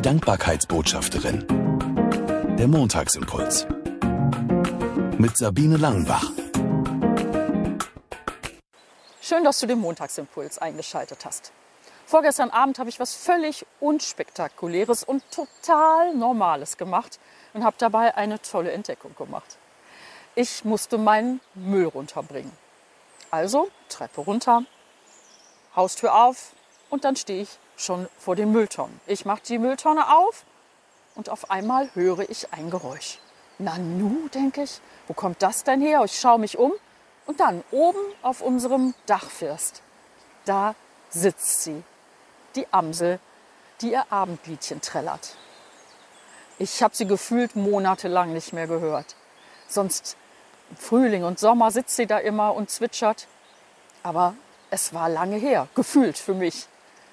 Die Dankbarkeitsbotschafterin. Der Montagsimpuls. Mit Sabine Langenbach. Schön, dass du den Montagsimpuls eingeschaltet hast. Vorgestern Abend habe ich was völlig unspektakuläres und total Normales gemacht und habe dabei eine tolle Entdeckung gemacht. Ich musste meinen Müll runterbringen. Also Treppe runter, Haustür auf und dann stehe ich schon vor den Mülltonnen. Ich mache die Mülltonne auf und auf einmal höre ich ein Geräusch. Nanu, denke ich, wo kommt das denn her? Ich schaue mich um und dann oben auf unserem Dachfirst, da sitzt sie, die Amsel, die ihr Abendliedchen trällert. Ich habe sie gefühlt monatelang nicht mehr gehört. Sonst im Frühling und Sommer sitzt sie da immer und zwitschert. Aber es war lange her, gefühlt für mich.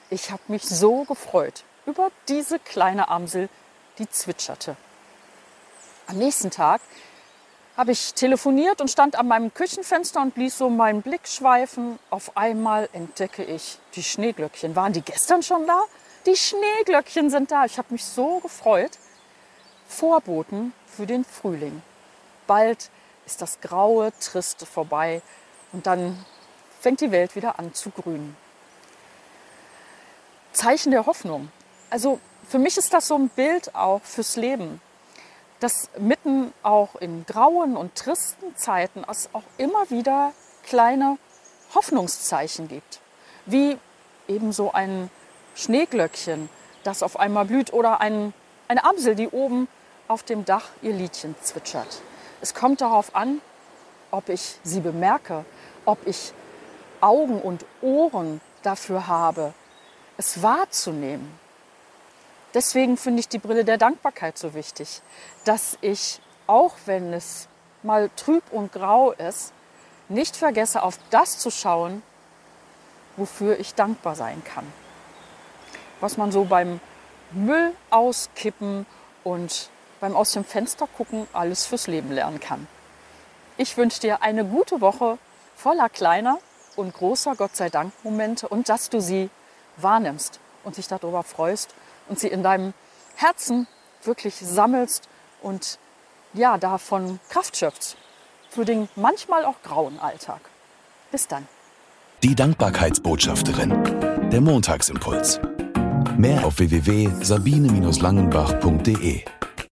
Ich habe mich so gefreut über diese kleine Amsel, die zwitscherte. Am nächsten Tag habe ich telefoniert und stand an meinem Küchenfenster und ließ so meinen Blick schweifen. Auf einmal entdecke ich die Schneeglöckchen. Waren die gestern schon da? Die Schneeglöckchen sind da. Ich habe mich so gefreut. Vorboten für den Frühling. Bald ist das graue, triste vorbei und dann fängt die Welt wieder an zu grünen. Zeichen der Hoffnung. Also für mich ist das so ein Bild auch fürs Leben, dass mitten auch in grauen und tristen Zeiten es auch immer wieder kleine Hoffnungszeichen gibt. Wie eben so ein Schneeglöckchen, das auf einmal blüht oder ein, eine Amsel, die oben auf dem Dach ihr Liedchen zwitschert. Es kommt darauf an, ob ich sie bemerke, ob ich Augen und Ohren dafür habe, es wahrzunehmen. Deswegen finde ich die Brille der Dankbarkeit so wichtig, dass ich, auch wenn es mal trüb und grau ist, nicht vergesse, auf das zu schauen, wofür ich dankbar sein kann. Was man so beim Müll auskippen und beim aus dem Fenster gucken alles fürs Leben lernen kann. Ich wünsche dir eine gute Woche voller kleiner und großer Gott sei Dank Momente und dass du sie wahrnimmst und dich darüber freust und sie in deinem Herzen wirklich sammelst und ja, davon Kraft schöpfst für den manchmal auch grauen Alltag. Bis dann. Die Dankbarkeitsbotschafterin. Der Montagsimpuls. Mehr auf www.sabine-langenbach.de